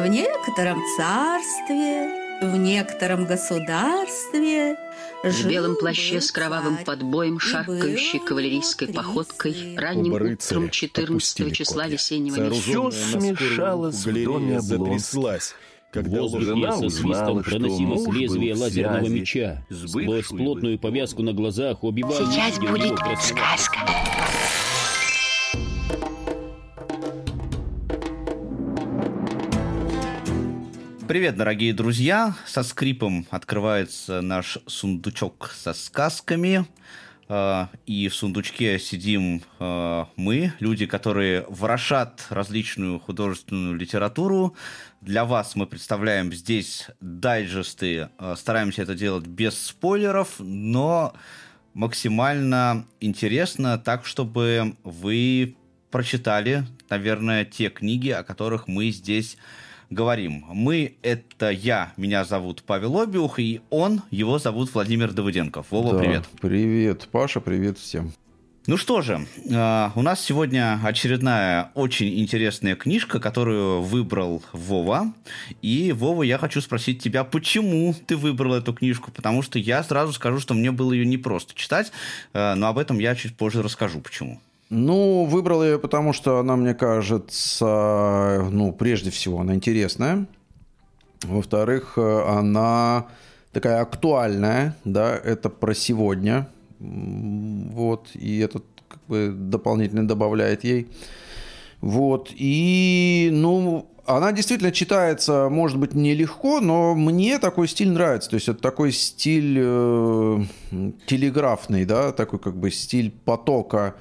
В некотором царстве, в некотором государстве в белом плаще с кровавым подбоем, шаркающей кавалерийской походкой, ранним утром 14 числа весеннего месяца. Все смешалось в доме затряслась. Когда Возле со свистом проносилось лезвие лазерного меча. Сквозь плотную повязку на глазах убивал... Сейчас будет сказка. Привет, дорогие друзья! Со скрипом открывается наш сундучок со сказками. А, и в сундучке сидим а, мы, люди, которые ворошат различную художественную литературу. Для вас мы представляем здесь дайджесты. А, стараемся это делать без спойлеров, но максимально интересно, так чтобы вы прочитали, наверное, те книги, о которых мы здесь говорим. Мы — это я, меня зовут Павел Обиух, и он, его зовут Владимир Давыденков. Вова, да, привет. Привет, Паша, привет всем. Ну что же, э, у нас сегодня очередная очень интересная книжка, которую выбрал Вова. И, Вова, я хочу спросить тебя, почему ты выбрал эту книжку? Потому что я сразу скажу, что мне было ее непросто читать, э, но об этом я чуть позже расскажу, почему. Ну, выбрал ее, потому что она, мне кажется, ну, прежде всего, она интересная. Во-вторых, она такая актуальная, да, это про сегодня. Вот, и это как бы дополнительно добавляет ей. Вот, и, ну, она действительно читается, может быть, нелегко, но мне такой стиль нравится. То есть это такой стиль э, телеграфный, да, такой как бы стиль потока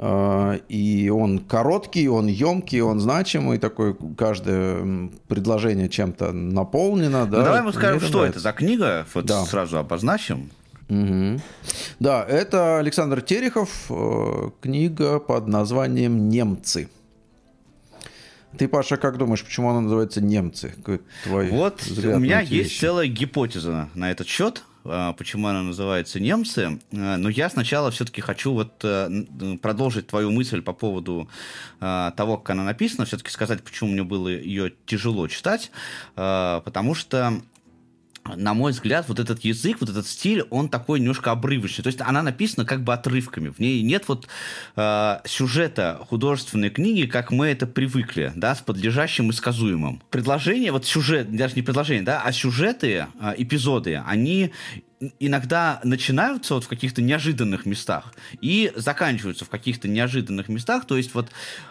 и он короткий, он емкий, он значимый, такой каждое предложение чем-то наполнено. Да? Давай мы скажем, что нравится. это за книга, вот да. сразу обозначим. Угу. Да, это Александр Терехов, э, книга под названием «Немцы». Ты, Паша, как думаешь, почему она называется «Немцы»? Твой вот у меня есть целая гипотеза на этот счет. А, почему она называется «Немцы». А, но я сначала все-таки хочу вот э, продолжить твою мысль по поводу а, того, как она написана, все-таки сказать, почему мне было ее тяжело читать, потому что на мой взгляд, вот этот язык, вот этот стиль, он такой немножко обрывочный. То есть она написана как бы отрывками. В ней нет вот э, сюжета художественной книги, как мы это привыкли, да, с подлежащим и сказуемым. Предложение, вот сюжет, даже не предложение, да, а сюжеты, э, эпизоды, они иногда начинаются вот в каких-то неожиданных местах и заканчиваются в каких-то неожиданных местах. То есть вот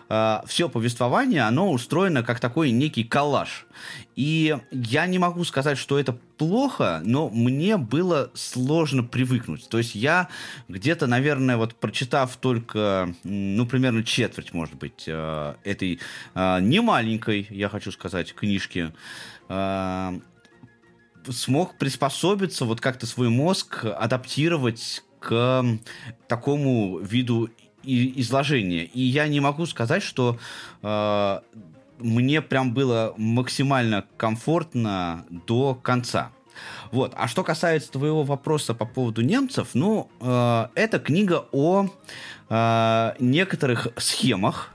э, все повествование, оно устроено как такой некий коллаж. И я не могу сказать, что это плохо, но мне было сложно привыкнуть. То есть я где-то, наверное, вот прочитав только, ну, примерно четверть, может быть, э, этой э, немаленькой, я хочу сказать, книжки, э, смог приспособиться, вот как-то свой мозг адаптировать к такому виду изложения. И я не могу сказать, что э, мне прям было максимально комфортно до конца. Вот. А что касается твоего вопроса по поводу немцев, ну, э, это книга о э, некоторых схемах,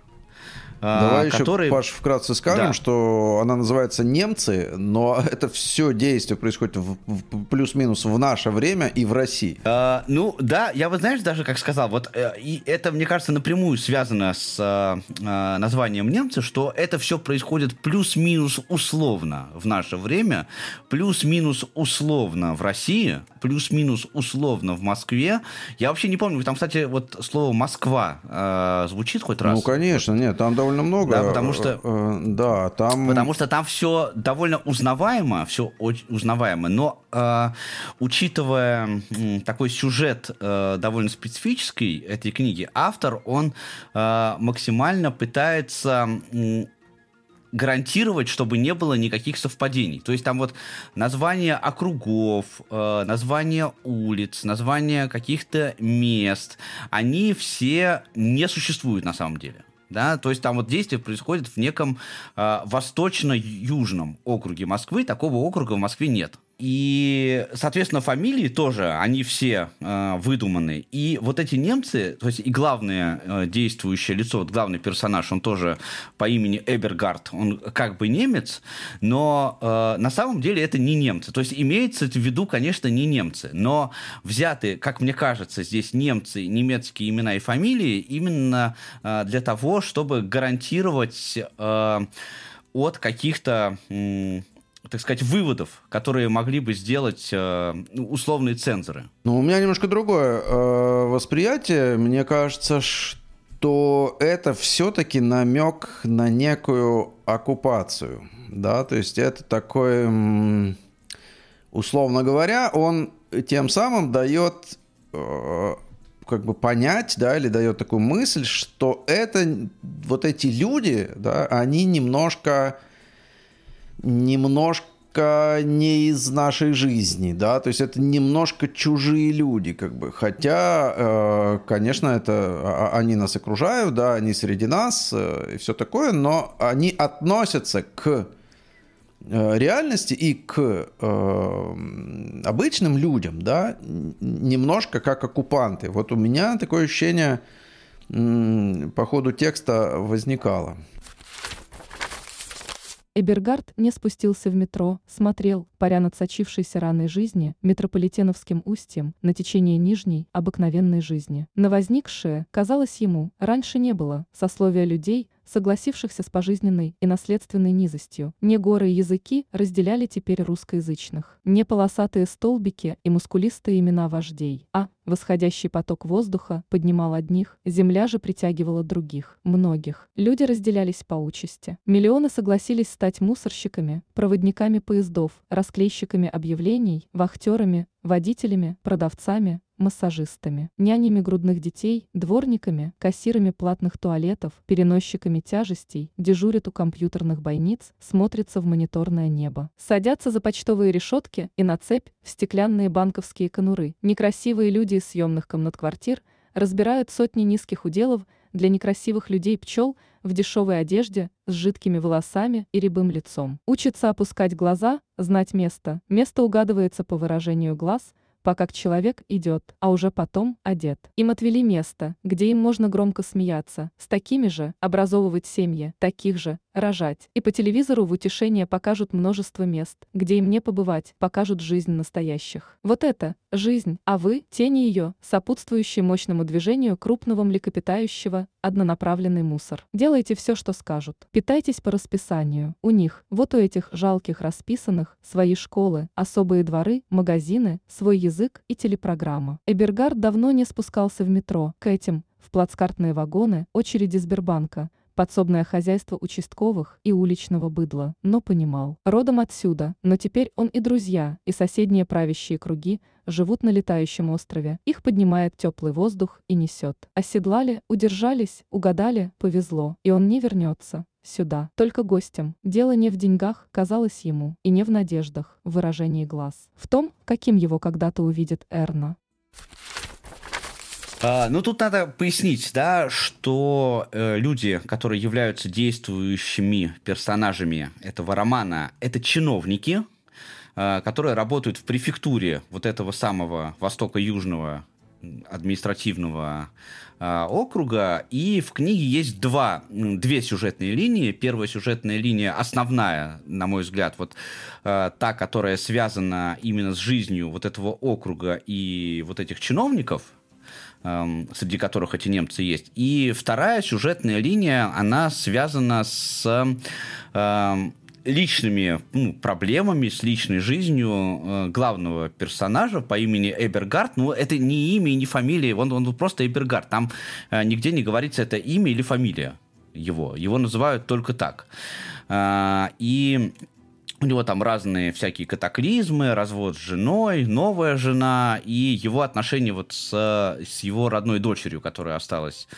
Давай которые... еще, Паш, вкратце скажем, да. что она называется «Немцы», но это все действие происходит в, в, плюс-минус в наше время и в России. А, ну, да, я вот знаешь даже, как сказал, вот э, и это, мне кажется, напрямую связано с э, названием «Немцы», что это все происходит плюс-минус условно в наше время, плюс-минус условно в России, плюс-минус условно в Москве. Я вообще не помню, там, кстати, вот слово «Москва» э, звучит хоть раз? Ну, конечно, нет, там довольно много. Да, потому что, э, да, там... потому что там все довольно узнаваемо, все очень узнаваемо, но э, учитывая э, такой сюжет э, довольно специфический этой книги, автор, он э, максимально пытается... Гарантировать, чтобы не было никаких совпадений. То есть там вот название округов, э, название улиц, название каких-то мест, они все не существуют на самом деле да, то есть там вот действие происходит в неком э, восточно-южном округе Москвы, такого округа в Москве нет. И, соответственно, фамилии тоже, они все э, выдуманы. И вот эти немцы, то есть и главное э, действующее лицо, вот главный персонаж, он тоже по имени Эбергард, он как бы немец, но э, на самом деле это не немцы. То есть имеется в виду, конечно, не немцы, но взяты, как мне кажется, здесь немцы, немецкие имена и фамилии именно э, для того, чтобы гарантировать э, от каких-то так сказать, выводов, которые могли бы сделать э, условные цензоры? Ну, у меня немножко другое э, восприятие. Мне кажется, что это все-таки намек на некую оккупацию. Да, то есть это такой, условно говоря, он тем самым дает э, как бы понять, да, или дает такую мысль, что это вот эти люди, да, они немножко немножко не из нашей жизни, да, то есть это немножко чужие люди, как бы, хотя, э, конечно, это а, а, они нас окружают, да, они среди нас э, и все такое, но они относятся к э, реальности и к обычным людям, да, немножко как оккупанты. Вот у меня такое ощущение по ходу текста возникало. Эбергард не спустился в метро, смотрел, паря над сочившейся раной жизни, метрополитеновским устьем, на течение нижней, обыкновенной жизни. На возникшее, казалось ему, раньше не было, сословия людей, согласившихся с пожизненной и наследственной низостью. Не горы и языки разделяли теперь русскоязычных, не полосатые столбики и мускулистые имена вождей, а восходящий поток воздуха поднимал одних, земля же притягивала других, многих. Люди разделялись по участи. Миллионы согласились стать мусорщиками, проводниками поездов, расклейщиками объявлений, вахтерами, водителями, продавцами, массажистами, нянями грудных детей, дворниками, кассирами платных туалетов, переносчиками тяжестей, дежурят у компьютерных бойниц, смотрятся в мониторное небо. Садятся за почтовые решетки и на цепь в стеклянные банковские конуры. Некрасивые люди из съемных комнат квартир разбирают сотни низких уделов для некрасивых людей пчел в дешевой одежде, с жидкими волосами и рябым лицом. Учатся опускать глаза, знать место. Место угадывается по выражению глаз – пока человек идет, а уже потом одет. Им отвели место, где им можно громко смеяться, с такими же образовывать семьи, таких же рожать. И по телевизору в утешение покажут множество мест, где им не побывать, покажут жизнь настоящих. Вот это жизнь, а вы – тени ее, сопутствующие мощному движению крупного млекопитающего, однонаправленный мусор. Делайте все, что скажут. Питайтесь по расписанию. У них, вот у этих жалких расписанных, свои школы, особые дворы, магазины, свой язык и телепрограмма. Эбергард давно не спускался в метро. К этим, в плацкартные вагоны, очереди Сбербанка – подсобное хозяйство участковых и уличного быдла, но понимал. Родом отсюда, но теперь он и друзья, и соседние правящие круги живут на летающем острове. Их поднимает теплый воздух и несет. Оседлали, удержались, угадали, повезло, и он не вернется. Сюда, только гостям. Дело не в деньгах, казалось ему, и не в надеждах, в выражении глаз. В том, каким его когда-то увидит Эрна. А, ну, тут надо пояснить, да, что э, люди, которые являются действующими персонажами этого романа, это чиновники, э, которые работают в префектуре вот этого самого Востока-Южного административного э, округа. И в книге есть два, две сюжетные линии. Первая сюжетная линия основная, на мой взгляд, вот э, та, которая связана именно с жизнью вот этого округа и вот этих чиновников – среди которых эти немцы есть. И вторая сюжетная линия, она связана с эм, личными ну, проблемами, с личной жизнью э, главного персонажа по имени Эбергард. Ну, это не имя не фамилия, он, он просто Эбергард. Там э, нигде не говорится, это имя или фамилия его. Его называют только так. Э, и у него там разные всякие катаклизмы, развод с женой, новая жена и его отношения вот с, с его родной дочерью, которая осталась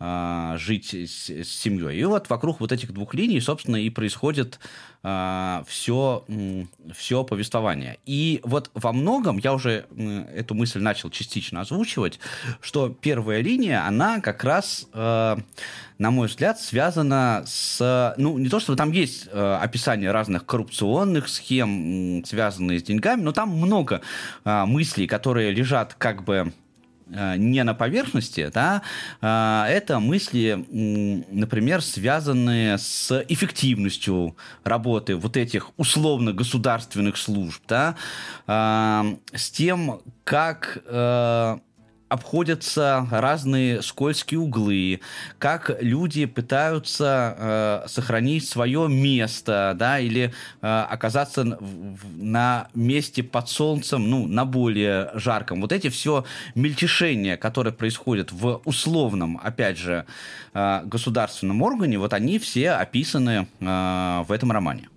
э, жить с, с семьей. И вот вокруг вот этих двух линий, собственно, и происходит все, все повествование. И вот во многом, я уже эту мысль начал частично озвучивать, что первая линия, она как раз, э, на мой взгляд, связана с... Ну, не то, что там есть э, описание разных коррупционных схем, связанные с деньгами, но там много э, мыслей, которые лежат как бы не на поверхности, да, а, это мысли, например, связанные с эффективностью работы вот этих условно-государственных служб, да, а, с тем, как э, обходятся разные скользкие углы, как люди пытаются э, сохранить свое место, да, или э, оказаться на месте под солнцем, ну, на более жарком. Вот эти все мельтешения, которые происходят в условном, опять же, э, государственном органе, вот они все описаны э, в этом романе.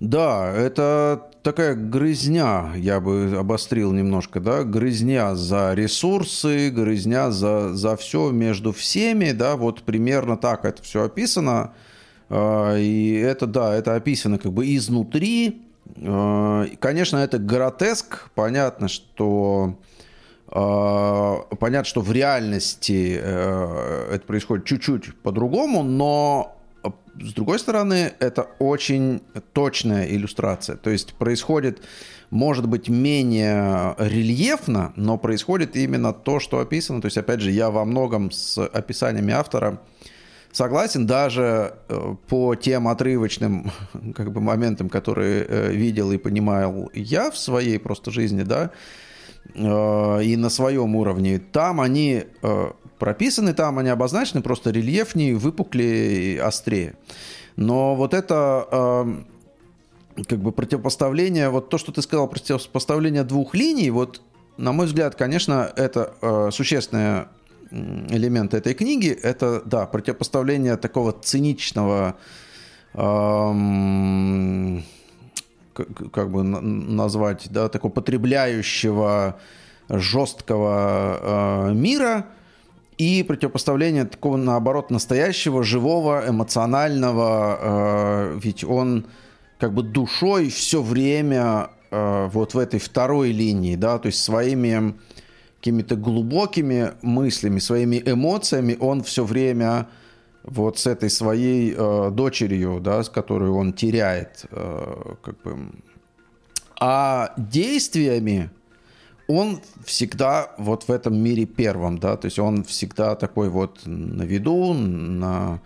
Да, это такая грызня, я бы обострил немножко, да, грызня за ресурсы, грызня за, за все между всеми, да, вот примерно так это все описано. А, и это, да, это описано как бы изнутри. А, конечно, это гротеск, понятно, что а, понятно, что в реальности э, это происходит чуть-чуть по-другому, но с другой стороны, это очень точная иллюстрация. То есть происходит, может быть, менее рельефно, но происходит именно то, что описано. То есть, опять же, я во многом с описаниями автора согласен, даже э, по тем отрывочным как бы, моментам, которые э, видел и понимал я в своей просто жизни, да, э, и на своем уровне, там они прописаны там, они обозначены просто рельефнее, выпуклее, острее. Но вот это э, как бы противопоставление, вот то, что ты сказал, противопоставление двух линий, вот на мой взгляд, конечно, это э, существенный элемент этой книги, это, да, противопоставление такого циничного, э, как, как бы назвать, да, такого потребляющего жесткого э, мира – и противопоставление такого, наоборот, настоящего, живого, эмоционального, э, ведь он как бы душой все время э, вот в этой второй линии, да, то есть своими какими-то глубокими мыслями, своими эмоциями он все время вот с этой своей э, дочерью, да, с которой он теряет, э, как бы, а действиями он всегда вот в этом мире первым, да, то есть он всегда такой вот на виду, на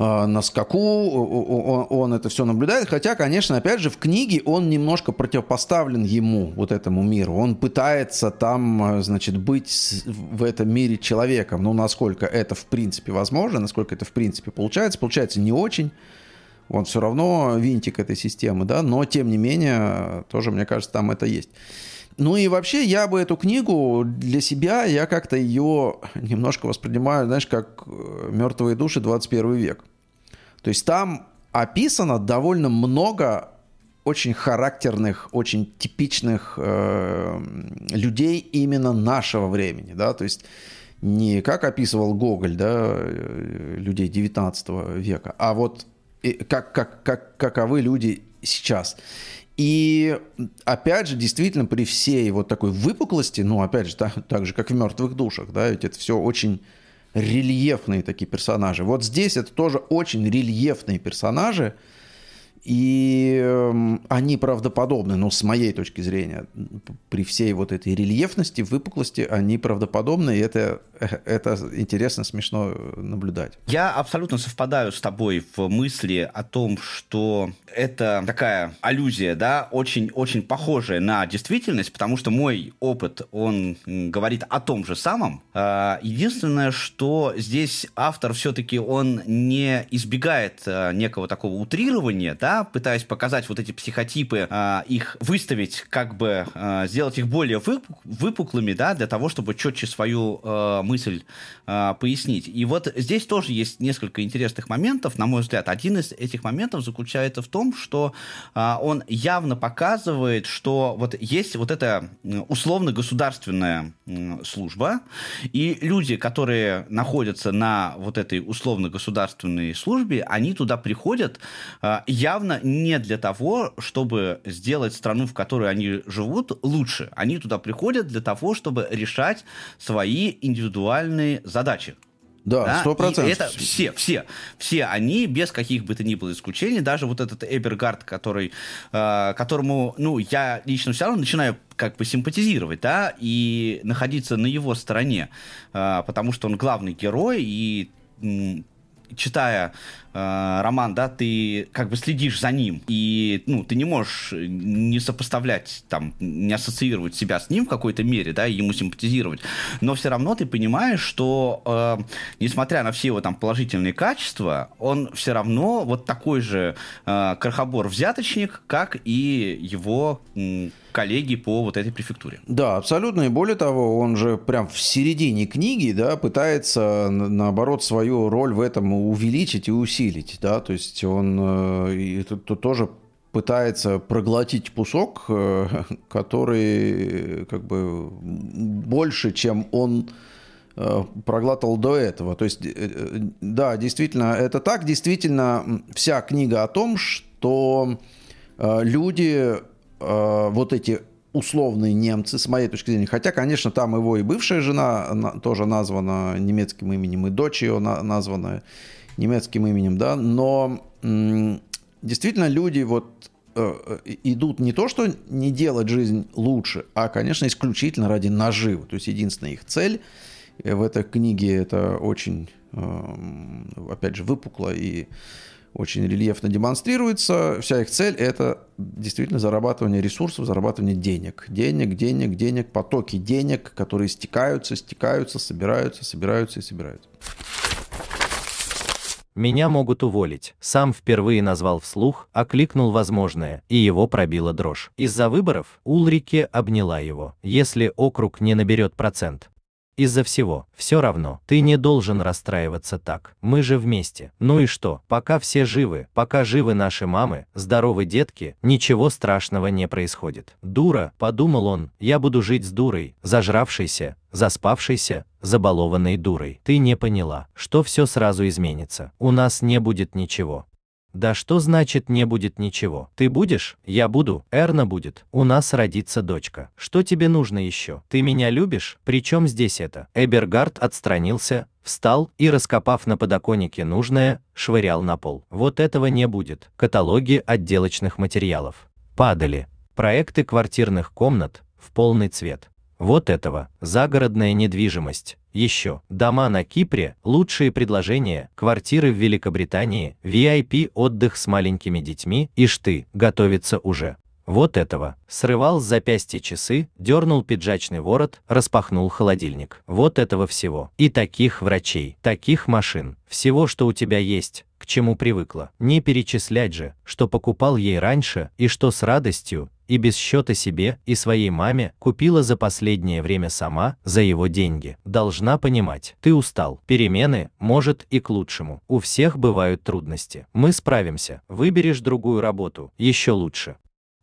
а, на скаку, он, он это все наблюдает, хотя, конечно, опять же, в книге он немножко противопоставлен ему, вот этому миру. Он пытается там, значит, быть в этом мире человеком, но насколько это в принципе возможно, насколько это в принципе получается, получается не очень. Он все равно винтик этой системы, да, но тем не менее, тоже, мне кажется, там это есть. Ну и вообще я бы эту книгу для себя, я как-то ее немножко воспринимаю, знаешь, как э, «Мертвые души. 21 век». То есть там описано довольно много очень характерных, очень типичных э, людей именно нашего времени, да, то есть не как описывал Гоголь, да, э, людей 19 века, а вот как, как, как, каковы люди сейчас. И опять же, действительно, при всей вот такой выпуклости, ну, опять же, так, так же, как в мертвых душах, да, ведь это все очень рельефные такие персонажи. Вот здесь это тоже очень рельефные персонажи, и эм, они правдоподобны, но с моей точки зрения, при всей вот этой рельефности, выпуклости, они правдоподобны, и это, это интересно, смешно наблюдать. Я абсолютно совпадаю с тобой в мысли о том, что это такая аллюзия, да, очень-очень похожая на действительность, потому что мой опыт, он говорит о том же самом. А, единственное, что здесь автор все-таки он не избегает а, некого такого утрирования, да, да, пытаясь показать вот эти психотипы, э, их выставить, как бы э, сделать их более выпуклыми, да, для того, чтобы четче свою э, мысль пояснить. И вот здесь тоже есть несколько интересных моментов, на мой взгляд. Один из этих моментов заключается в том, что он явно показывает, что вот есть вот эта условно-государственная служба, и люди, которые находятся на вот этой условно-государственной службе, они туда приходят явно не для того, чтобы сделать страну, в которой они живут, лучше. Они туда приходят для того, чтобы решать свои индивидуальные задачи. Да, сто процентов. Это все, все, все они, без каких бы то ни было исключений, даже вот этот Эбергард, который, э, которому, ну, я лично все равно начинаю как бы симпатизировать, да, и находиться на его стороне, э, потому что он главный герой, и читая э, роман, да, ты как бы следишь за ним, и, ну, ты не можешь не сопоставлять, там, не ассоциировать себя с ним в какой-то мере, да, и ему симпатизировать, но все равно ты понимаешь, что, э, несмотря на все его там положительные качества, он все равно вот такой же э, крохобор-взяточник, как и его... Э, коллеги по вот этой префектуре. Да, абсолютно. И более того, он же прям в середине книги да, пытается, наоборот, свою роль в этом увеличить и усилить. Да? То есть он э, тут, тут тоже пытается проглотить кусок, э, который как бы больше, чем он э, проглатывал до этого. То есть, да, действительно, это так. Действительно, вся книга о том, что люди вот эти условные немцы, с моей точки зрения. Хотя, конечно, там его и бывшая жена на, тоже названа немецким именем, и дочь ее на, названа немецким именем, да, но действительно люди вот э, идут не то, что не делать жизнь лучше, а, конечно, исключительно ради наживы. То есть единственная их цель в этой книге это очень, э, опять же, выпукло и очень рельефно демонстрируется. Вся их цель – это действительно зарабатывание ресурсов, зарабатывание денег. Денег, денег, денег, потоки денег, которые стекаются, стекаются, собираются, собираются и собираются. Меня могут уволить. Сам впервые назвал вслух, окликнул возможное, и его пробила дрожь. Из-за выборов Улрике обняла его. Если округ не наберет процент, из-за всего. Все равно, ты не должен расстраиваться так. Мы же вместе. Ну и что? Пока все живы, пока живы наши мамы, здоровы детки, ничего страшного не происходит. Дура, подумал он, я буду жить с дурой, зажравшейся, заспавшейся, забалованной дурой. Ты не поняла, что все сразу изменится. У нас не будет ничего. Да что значит не будет ничего? Ты будешь? Я буду. Эрна будет. У нас родится дочка. Что тебе нужно еще? Ты меня любишь? Причем здесь это? Эбергард отстранился, встал и, раскопав на подоконнике нужное, швырял на пол. Вот этого не будет. Каталоги отделочных материалов. Падали. Проекты квартирных комнат в полный цвет. Вот этого. Загородная недвижимость. Еще. Дома на Кипре, лучшие предложения, квартиры в Великобритании, VIP отдых с маленькими детьми, и шты, готовится уже. Вот этого. Срывал с запястья часы, дернул пиджачный ворот, распахнул холодильник. Вот этого всего. И таких врачей, таких машин, всего, что у тебя есть, чему привыкла. Не перечислять же, что покупал ей раньше и что с радостью и без счета себе и своей маме купила за последнее время сама за его деньги. Должна понимать, ты устал. Перемены, может, и к лучшему. У всех бывают трудности. Мы справимся. Выберешь другую работу, еще лучше.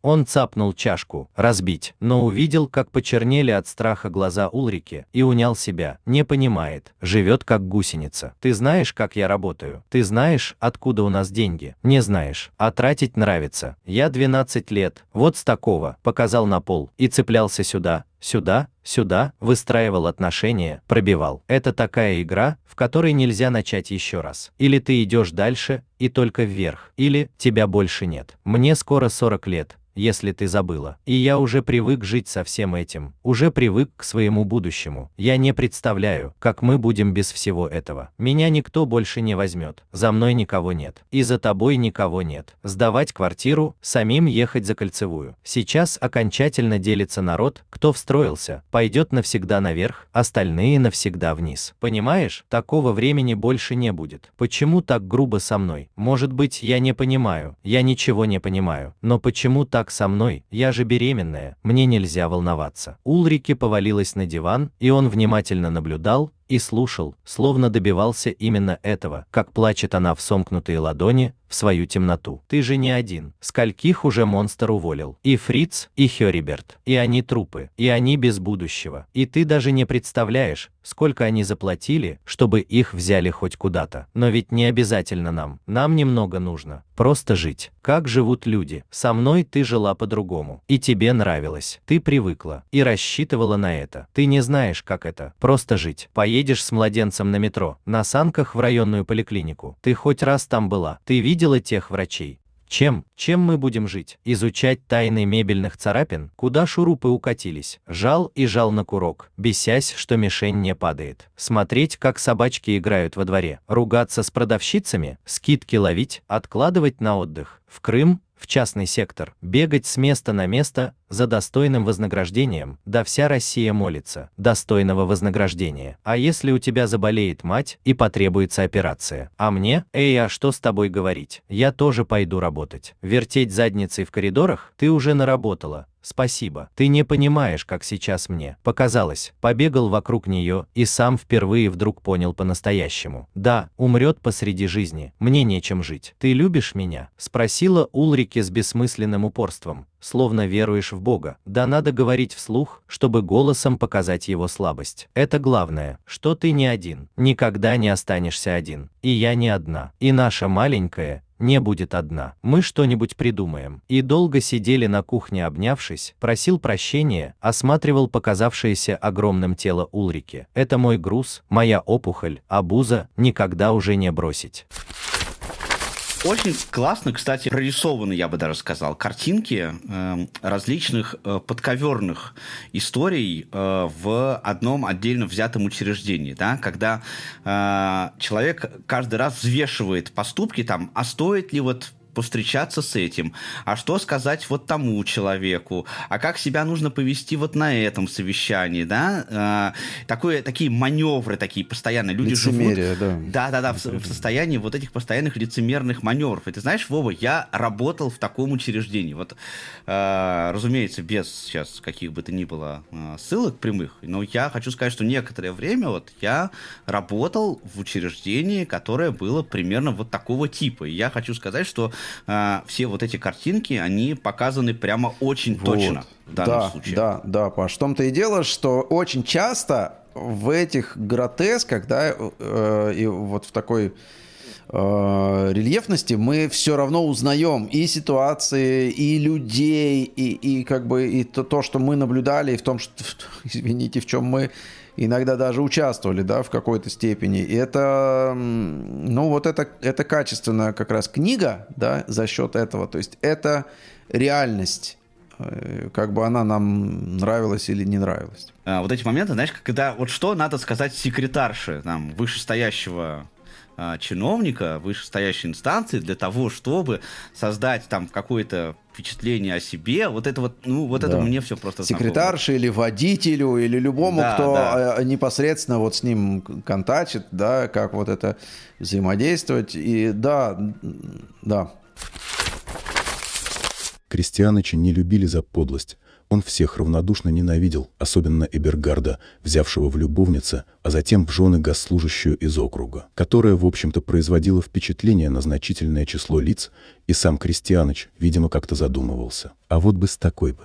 Он цапнул чашку, разбить, но увидел, как почернели от страха глаза Улрики, и унял себя, не понимает, живет как гусеница. Ты знаешь, как я работаю? Ты знаешь, откуда у нас деньги? Не знаешь, а тратить нравится. Я 12 лет, вот с такого, показал на пол, и цеплялся сюда, сюда, сюда, выстраивал отношения, пробивал. Это такая игра, в которой нельзя начать еще раз. Или ты идешь дальше, и только вверх, или тебя больше нет. Мне скоро 40 лет, если ты забыла. И я уже привык жить со всем этим, уже привык к своему будущему. Я не представляю, как мы будем без всего этого. Меня никто больше не возьмет, за мной никого нет, и за тобой никого нет. Сдавать квартиру, самим ехать за кольцевую. Сейчас окончательно делится народ, кто в строй перестроился, пойдет навсегда наверх, остальные навсегда вниз. Понимаешь, такого времени больше не будет. Почему так грубо со мной? Может быть, я не понимаю, я ничего не понимаю. Но почему так со мной? Я же беременная, мне нельзя волноваться. Улрике повалилась на диван, и он внимательно наблюдал, и слушал, словно добивался именно этого, как плачет она в сомкнутые ладони, в свою темноту. Ты же не один. Скольких уже монстр уволил? И Фриц, и Хёриберт. И они трупы. И они без будущего. И ты даже не представляешь, сколько они заплатили, чтобы их взяли хоть куда-то. Но ведь не обязательно нам. Нам немного нужно. Просто жить. Как живут люди. Со мной ты жила по-другому. И тебе нравилось. Ты привыкла. И рассчитывала на это. Ты не знаешь, как это. Просто жить. Поедешь с младенцем на метро. На санках в районную поликлинику. Ты хоть раз там была. Ты видела тех врачей. Чем? Чем мы будем жить? Изучать тайны мебельных царапин? Куда шурупы укатились? Жал и жал на курок, бесясь, что мишень не падает. Смотреть, как собачки играют во дворе. Ругаться с продавщицами? Скидки ловить? Откладывать на отдых? В Крым? В частный сектор, бегать с места на место за достойным вознаграждением, да вся Россия молится, достойного вознаграждения. А если у тебя заболеет мать и потребуется операция? А мне? Эй, а что с тобой говорить? Я тоже пойду работать. Вертеть задницей в коридорах? Ты уже наработала. Спасибо. Ты не понимаешь, как сейчас мне. Показалось. Побегал вокруг нее и сам впервые вдруг понял по-настоящему. Да, умрет посреди жизни. Мне нечем жить. Ты любишь меня? Спросила Улрике с бессмысленным упорством словно веруешь в Бога. Да надо говорить вслух, чтобы голосом показать его слабость. Это главное, что ты не один, никогда не останешься один. И я не одна. И наша маленькая, не будет одна. Мы что-нибудь придумаем. И долго сидели на кухне обнявшись, просил прощения, осматривал показавшееся огромным тело Улрики. Это мой груз, моя опухоль, а буза никогда уже не бросить. Очень классно, кстати, прорисованы, я бы даже сказал, картинки э, различных э, подковерных историй э, в одном отдельно взятом учреждении, да, когда э, человек каждый раз взвешивает поступки, там, а стоит ли вот повстречаться с этим, а что сказать вот тому человеку, а как себя нужно повести вот на этом совещании, да, а, такое, такие маневры такие постоянные, люди Лицемерие, живут, да, да, да, в, в состоянии вот этих постоянных лицемерных маневров. И ты знаешь, Вова, я работал в таком учреждении, вот, э, разумеется, без сейчас каких бы то ни было э, ссылок прямых, но я хочу сказать, что некоторое время вот я работал в учреждении, которое было примерно вот такого типа. И я хочу сказать, что э, все вот эти картинки, они показаны прямо очень вот. точно в данном да, случае. Да, да, Паш. В том-то и дело, что очень часто в этих гротесках, да, э, и вот в такой э, рельефности мы все равно узнаем и ситуации, и людей, и, и как бы и то, то, что мы наблюдали, и в том, что, извините, в чем мы иногда даже участвовали, да, в какой-то степени. И это, ну, вот это, это качественная как раз книга, да, за счет этого. То есть это реальность э, как бы она нам нравилась или не нравилась. А, вот эти моменты, знаешь, когда вот что надо сказать секретарше, там, вышестоящего чиновника вышестоящей инстанции для того, чтобы создать там какое-то впечатление о себе. Вот это вот, ну, вот да. это мне все просто Секретарше знакомо. или водителю, или любому, да, кто да. А, непосредственно вот с ним контачит, да, как вот это взаимодействовать. И да, да. Крестьянычи не любили за подлость, он всех равнодушно ненавидел, особенно Эбергарда, взявшего в любовнице, а затем в жены госслужащую из округа, которая, в общем-то, производила впечатление на значительное число лиц, и сам Крестьяныч, видимо, как-то задумывался. А вот бы с такой бы.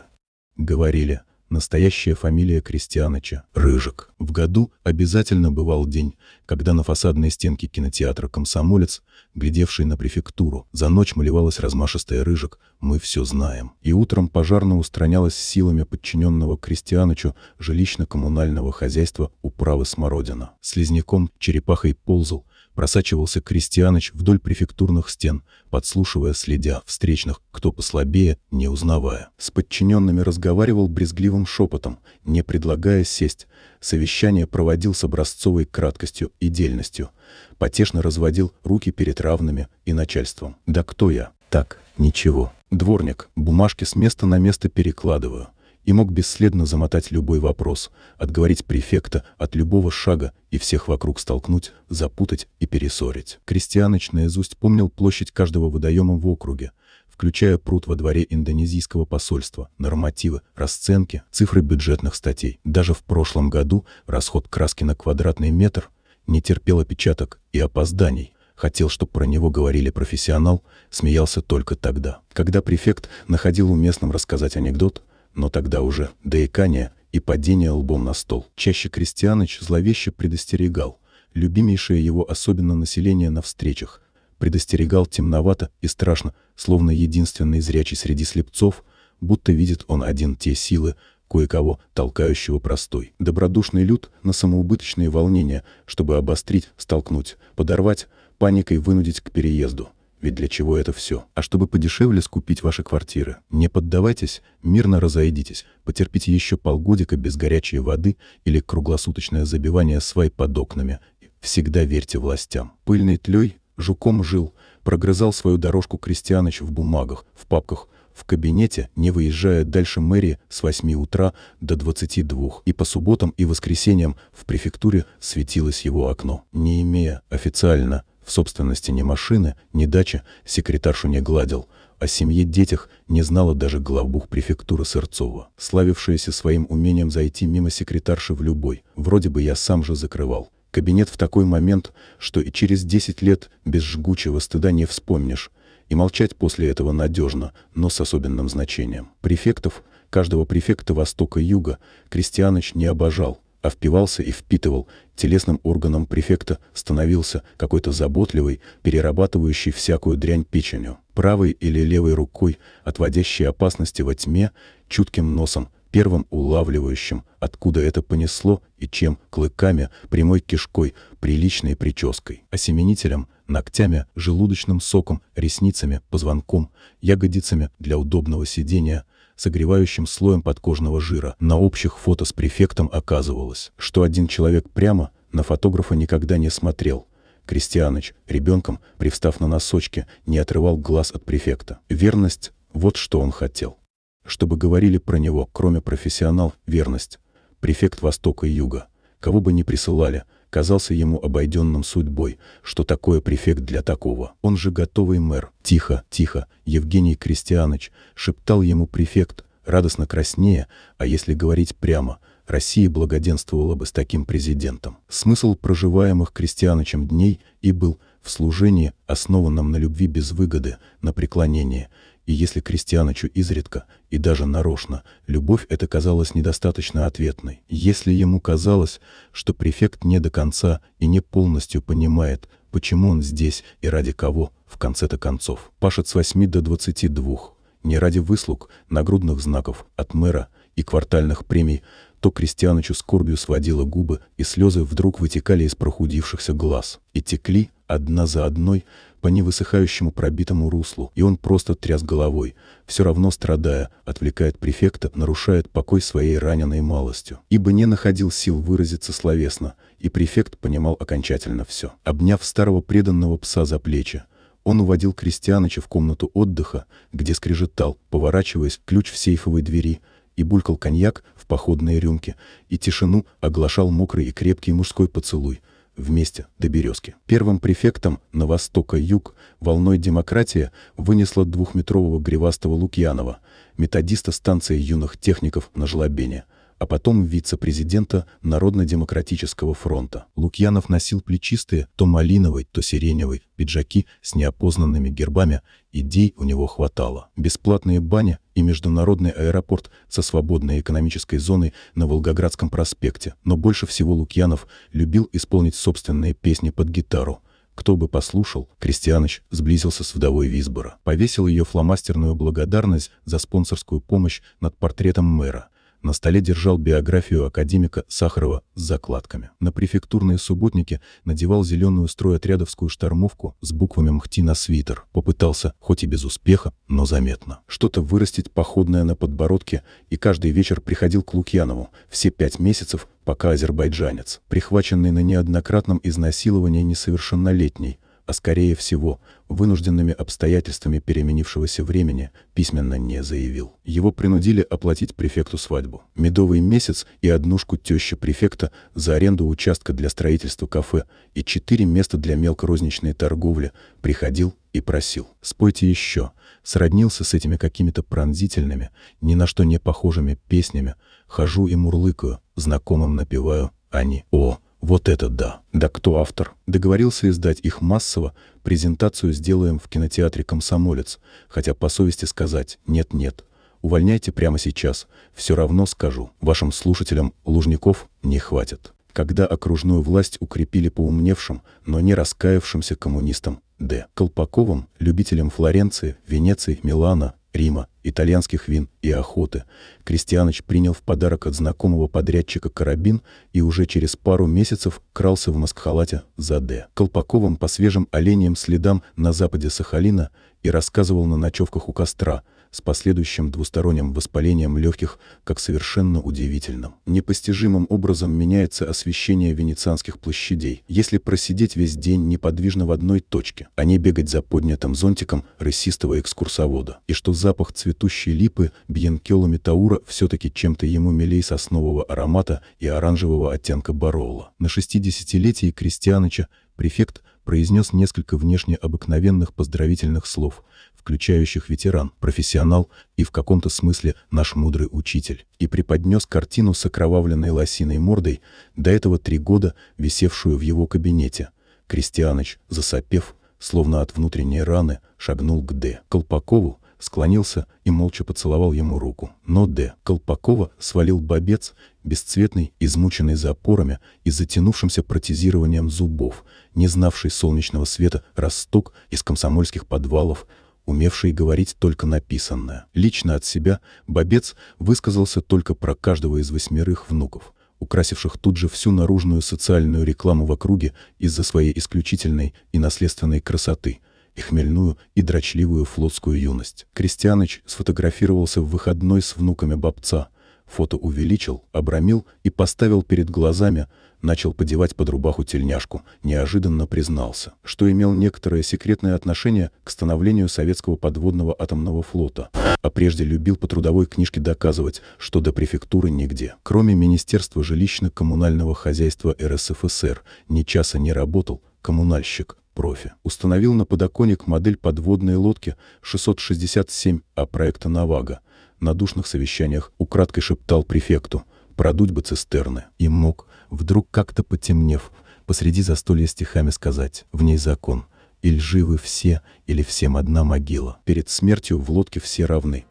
Говорили, Настоящая фамилия Крестьяныча – Рыжик. В году обязательно бывал день, когда на фасадной стенке кинотеатра «Комсомолец», глядевший на префектуру, за ночь малевалась размашистая Рыжик «Мы все знаем». И утром пожарно устранялась силами подчиненного Крестьянычу жилищно-коммунального хозяйства управы Смородина. Слизняком черепахой ползал, просачивался Крестьяныч вдоль префектурных стен, подслушивая, следя, встречных, кто послабее, не узнавая. С подчиненными разговаривал брезгливым шепотом, не предлагая сесть. Совещание проводил с образцовой краткостью и дельностью. Потешно разводил руки перед равными и начальством. «Да кто я?» «Так, ничего. Дворник, бумажки с места на место перекладываю. И мог бесследно замотать любой вопрос, отговорить префекта от любого шага и всех вокруг столкнуть, запутать и перессорить. Крестьяныч наизусть помнил площадь каждого водоема в округе, включая пруд во дворе индонезийского посольства, нормативы, расценки, цифры бюджетных статей. Даже в прошлом году расход краски на квадратный метр не терпел опечаток и опозданий. Хотел, чтобы про него говорили профессионал, смеялся только тогда. Когда префект находил уместным рассказать анекдот, но тогда уже доикание и падение лбом на стол. Чаще Крестьяныч зловеще предостерегал. Любимейшее его особенно население на встречах. Предостерегал темновато и страшно, словно единственный зрячий среди слепцов, будто видит он один те силы, кое-кого, толкающего простой. Добродушный люд на самоубыточные волнения, чтобы обострить, столкнуть, подорвать, паникой вынудить к переезду – ведь для чего это все? А чтобы подешевле скупить ваши квартиры. Не поддавайтесь, мирно разойдитесь, потерпите еще полгодика без горячей воды или круглосуточное забивание свай под окнами. Всегда верьте властям. Пыльный тлей жуком жил, прогрызал свою дорожку крестьяныч в бумагах, в папках, в кабинете, не выезжая дальше мэрии с 8 утра до 22, и по субботам и воскресеньям в префектуре светилось его окно. Не имея официально в собственности ни машины, ни дачи секретаршу не гладил, о семье детях не знала даже главбух префектуры Сырцова, славившаяся своим умением зайти мимо секретарши в любой. Вроде бы я сам же закрывал. Кабинет в такой момент, что и через 10 лет без жгучего стыда не вспомнишь. И молчать после этого надежно, но с особенным значением. Префектов, каждого префекта Востока и Юга, Крестьяныч не обожал а впивался и впитывал, телесным органом префекта становился какой-то заботливый, перерабатывающий всякую дрянь печенью, правой или левой рукой, отводящей опасности во тьме, чутким носом, первым улавливающим, откуда это понесло и чем, клыками, прямой кишкой, приличной прической, осеменителем, ногтями, желудочным соком, ресницами, позвонком, ягодицами для удобного сидения, согревающим слоем подкожного жира. На общих фото с префектом оказывалось, что один человек прямо на фотографа никогда не смотрел. Крестьяныч, ребенком, привстав на носочки, не отрывал глаз от префекта. Верность — вот что он хотел. Чтобы говорили про него, кроме профессионал, верность. Префект Востока и Юга. Кого бы ни присылали — казался ему обойденным судьбой, что такое префект для такого. Он же готовый мэр. Тихо, тихо, Евгений Крестьяныч, шептал ему префект, радостно краснея, а если говорить прямо, Россия благоденствовала бы с таким президентом. Смысл проживаемых Крестьянычем дней и был в служении, основанном на любви без выгоды, на преклонении – и если крестьяночу изредка и даже нарочно любовь эта казалась недостаточно ответной, если ему казалось, что префект не до конца и не полностью понимает, почему он здесь и ради кого, в конце-то концов, пашет с 8 до 22, не ради выслуг, нагрудных знаков от мэра и квартальных премий, то крестьяночу скорбью сводило губы, и слезы вдруг вытекали из прохудившихся глаз, и текли одна за одной, по невысыхающему пробитому руслу, и он просто тряс головой, все равно страдая, отвлекает префекта, нарушает покой своей раненой малостью. Ибо не находил сил выразиться словесно, и префект понимал окончательно все. Обняв старого преданного пса за плечи, он уводил Крестьяныча в комнату отдыха, где скрежетал, поворачиваясь ключ в сейфовой двери, и булькал коньяк в походные рюмки, и тишину оглашал мокрый и крепкий мужской поцелуй, вместе до Березки. Первым префектом на Востока-Юг волной демократия вынесла двухметрового гривастого Лукьянова, методиста станции юных техников на Жлобене а потом вице-президента Народно-демократического фронта. Лукьянов носил плечистые, то малиновый, то сиреневый, пиджаки с неопознанными гербами, идей у него хватало. Бесплатные бани и международный аэропорт со свободной экономической зоной на Волгоградском проспекте. Но больше всего Лукьянов любил исполнить собственные песни под гитару. Кто бы послушал, Крестьяныч сблизился с вдовой Висбора. Повесил ее фломастерную благодарность за спонсорскую помощь над портретом мэра – на столе держал биографию академика Сахарова с закладками. На префектурные субботники надевал зеленую стройотрядовскую штормовку с буквами МХТИ на свитер. Попытался, хоть и без успеха, но заметно. Что-то вырастить походное на подбородке, и каждый вечер приходил к Лукьянову все пять месяцев, пока азербайджанец, прихваченный на неоднократном изнасиловании несовершеннолетней, а скорее всего вынужденными обстоятельствами переменившегося времени, письменно не заявил. Его принудили оплатить префекту свадьбу. Медовый месяц и однушку теща префекта за аренду участка для строительства кафе и четыре места для мелкорозничной торговли приходил и просил. «Спойте еще». Сроднился с этими какими-то пронзительными, ни на что не похожими песнями. Хожу и мурлыкаю, знакомым напеваю. Они «О, вот это да! Да кто автор? Договорился издать их массово, презентацию сделаем в кинотеатре «Комсомолец», хотя по совести сказать «нет-нет». Увольняйте прямо сейчас, все равно скажу, вашим слушателям Лужников не хватит. Когда окружную власть укрепили поумневшим, но не раскаявшимся коммунистам Д. Колпаковым, любителям Флоренции, Венеции, Милана, Рима, итальянских вин и охоты, Крестьяныч принял в подарок от знакомого подрядчика карабин и уже через пару месяцев крался в маскхалате за Д. Колпаковым по свежим оленьим следам на западе Сахалина и рассказывал на ночевках у костра – с последующим двусторонним воспалением легких, как совершенно удивительным. Непостижимым образом меняется освещение венецианских площадей. Если просидеть весь день неподвижно в одной точке, а не бегать за поднятым зонтиком рысистого экскурсовода. И что запах цветущей липы Бьенкело Таура все-таки чем-то ему милей соснового аромата и оранжевого оттенка баролла. На 60-летии Крестьяныча префект произнес несколько внешне обыкновенных поздравительных слов, включающих ветеран, профессионал и в каком-то смысле наш мудрый учитель, и преподнес картину с окровавленной лосиной мордой, до этого три года висевшую в его кабинете. Крестьяныч, засопев, словно от внутренней раны, шагнул к Д. Колпакову, склонился и молча поцеловал ему руку. Но Д. Колпакова свалил бобец, бесцветный, измученный запорами и затянувшимся протезированием зубов, не знавший солнечного света росток из комсомольских подвалов, умевший говорить только написанное. Лично от себя Бобец высказался только про каждого из восьмерых внуков, украсивших тут же всю наружную социальную рекламу в округе из-за своей исключительной и наследственной красоты – и хмельную, и дрочливую флотскую юность. Крестьяныч сфотографировался в выходной с внуками бабца. Фото увеличил, обрамил и поставил перед глазами, начал подевать под рубаху тельняшку, неожиданно признался, что имел некоторое секретное отношение к становлению советского подводного атомного флота, а прежде любил по трудовой книжке доказывать, что до префектуры нигде. Кроме Министерства жилищно-коммунального хозяйства РСФСР ни часа не работал, коммунальщик, профи. Установил на подоконник модель подводной лодки 667 А проекта «Навага». На душных совещаниях украдкой шептал префекту «Продуть бы цистерны». И мог, вдруг как-то потемнев, посреди застолья стихами сказать «В ней закон». Или живы все, или всем одна могила. Перед смертью в лодке все равны.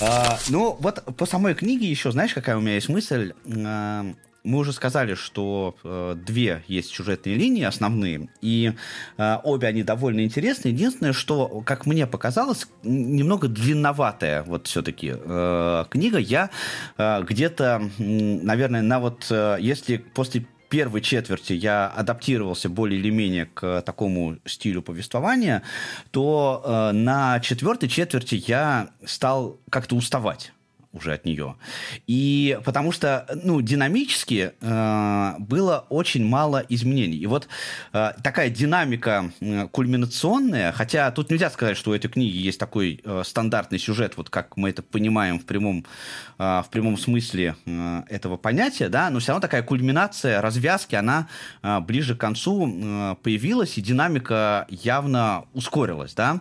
А, ну, вот по самой книге еще, знаешь, какая у меня есть мысль? А, мы уже сказали, что э, две есть сюжетные линии основные, и э, обе они довольно интересны. Единственное, что, как мне показалось, немного длинноватая вот все-таки э, книга. Я э, где-то, наверное, на вот, э, если после первой четверти я адаптировался более или менее к такому стилю повествования, то э, на четвертой четверти я стал как-то уставать уже от нее. И потому что, ну, динамически э, было очень мало изменений. И вот э, такая динамика э, кульминационная, хотя тут нельзя сказать, что у этой книги есть такой э, стандартный сюжет, вот как мы это понимаем в прямом, э, в прямом смысле э, этого понятия, да, но все равно такая кульминация, развязки, она э, ближе к концу э, появилась, и динамика явно ускорилась, да.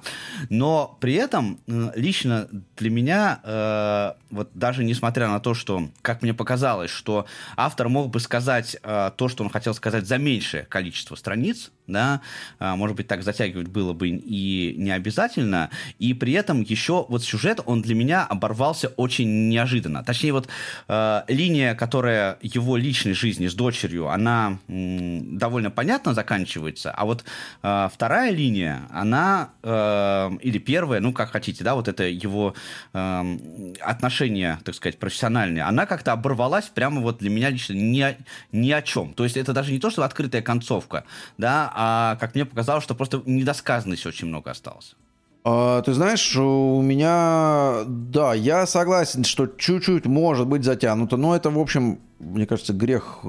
Но при этом э, лично для меня э, вот даже несмотря на то, что, как мне показалось, что автор мог бы сказать э, то, что он хотел сказать за меньшее количество страниц, да, а, может быть, так затягивать было бы и не обязательно, и при этом еще вот сюжет, он для меня оборвался очень неожиданно. Точнее, вот э, линия, которая его личной жизни с дочерью, она м, довольно понятно заканчивается, а вот э, вторая линия, она, э, или первая, ну, как хотите, да, вот это его э, отношения, так сказать, профессиональные, она как-то оборвалась прямо вот для меня лично ни, ни о чем. То есть это даже не то, что открытая концовка, да, а как мне показалось, что просто недосказанности очень много осталось. А, ты знаешь, у меня, да, я согласен, что чуть-чуть может быть затянуто, но это, в общем, мне кажется, грех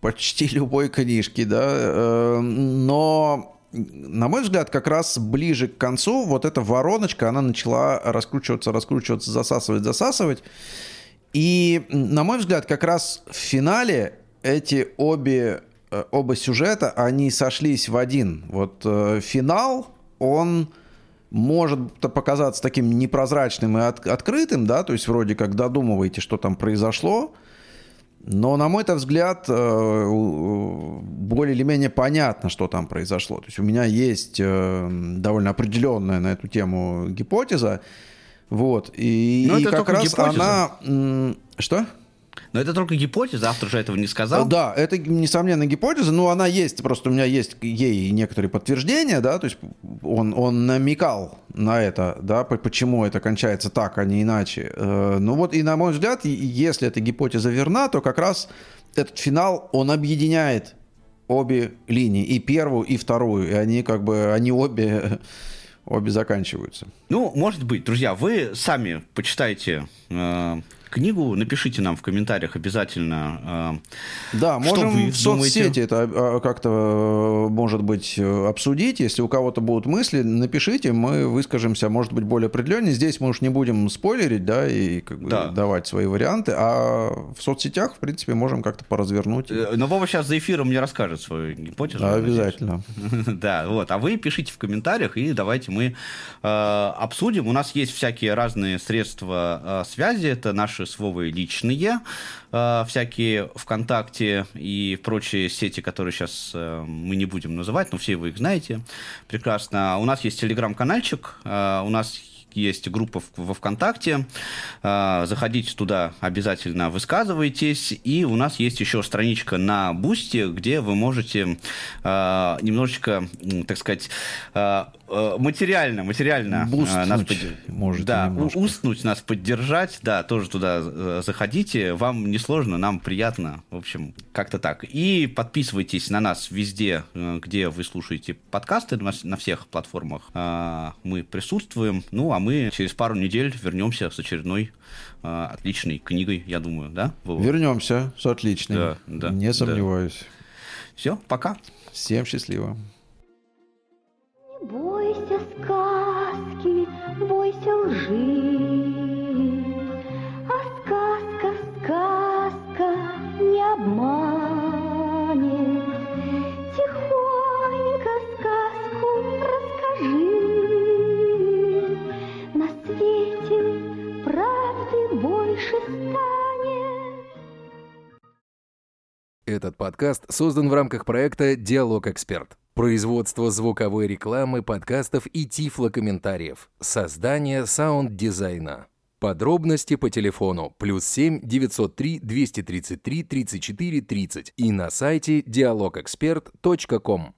почти любой книжки, да, э, но на мой взгляд, как раз ближе к концу вот эта вороночка, она начала раскручиваться, раскручиваться, засасывать, засасывать. И, на мой взгляд, как раз в финале эти обе, оба сюжета, они сошлись в один. Вот э, финал, он может показаться таким непрозрачным и от, открытым, да, то есть вроде как додумываете, что там произошло, но, на мой взгляд, э, более или менее понятно, что там произошло. То есть у меня есть э, довольно определенная на эту тему гипотеза, вот, и, и как раз гипотеза. она... Что? Но это только гипотеза, автор же этого не сказал. Да, это, несомненно, гипотеза, но она есть, просто у меня есть ей некоторые подтверждения, да, то есть он, он намекал на это, да, почему это кончается так, а не иначе. Э, ну вот, и на мой взгляд, если эта гипотеза верна, то как раз этот финал, он объединяет обе линии, и первую, и вторую, и они как бы, они обе обе заканчиваются. Ну, может быть, друзья, вы сами почитайте э, книгу, напишите нам в комментариях обязательно. Э, да, что можем вы в соцсети это а, как-то, э, может быть, обсудить. Если у кого-то будут мысли, напишите, мы выскажемся, может быть, более определенно. Здесь мы уж не будем спойлерить, да, и как бы да. давать свои варианты, а в соцсетях, в принципе, можем как-то поразвернуть. Э, но Вова сейчас за эфиром мне расскажет свою гипотезу. Да, обязательно. Да, вот. А вы пишите в комментариях, и давайте мы обсудим. У нас есть всякие разные средства связи. Это наши с Вовой личные, э, всякие ВКонтакте и прочие сети, которые сейчас э, мы не будем называть, но все вы их знаете прекрасно. У нас есть телеграм-канальчик, э, у нас есть группа во ВКонтакте. Заходите туда, обязательно высказывайтесь. И у нас есть еще страничка на Бусте, где вы можете немножечко, так сказать, Э, материально, материально э, нас под... да, немножко. устнуть нас поддержать, да, тоже туда э, заходите, вам не сложно, нам приятно, в общем, как-то так. И подписывайтесь на нас везде, где вы слушаете подкасты, на всех платформах мы присутствуем, ну, а мы через пару недель вернемся с очередной отличной книгой, я думаю, да? Вова? Вернемся с отличной, да, да, не сомневаюсь. Да. Все, пока. Всем счастливо. Бойся сказки, бойся лжи, А сказка, сказка не обманет. Тихонько сказку расскажи, Этот подкаст создан в рамках проекта «Диалог Эксперт». Производство звуковой рекламы, подкастов и тифлокомментариев. Создание саунд-дизайна. Подробности по телефону плюс 7 903 233 34 30 и на сайте dialogexpert.com.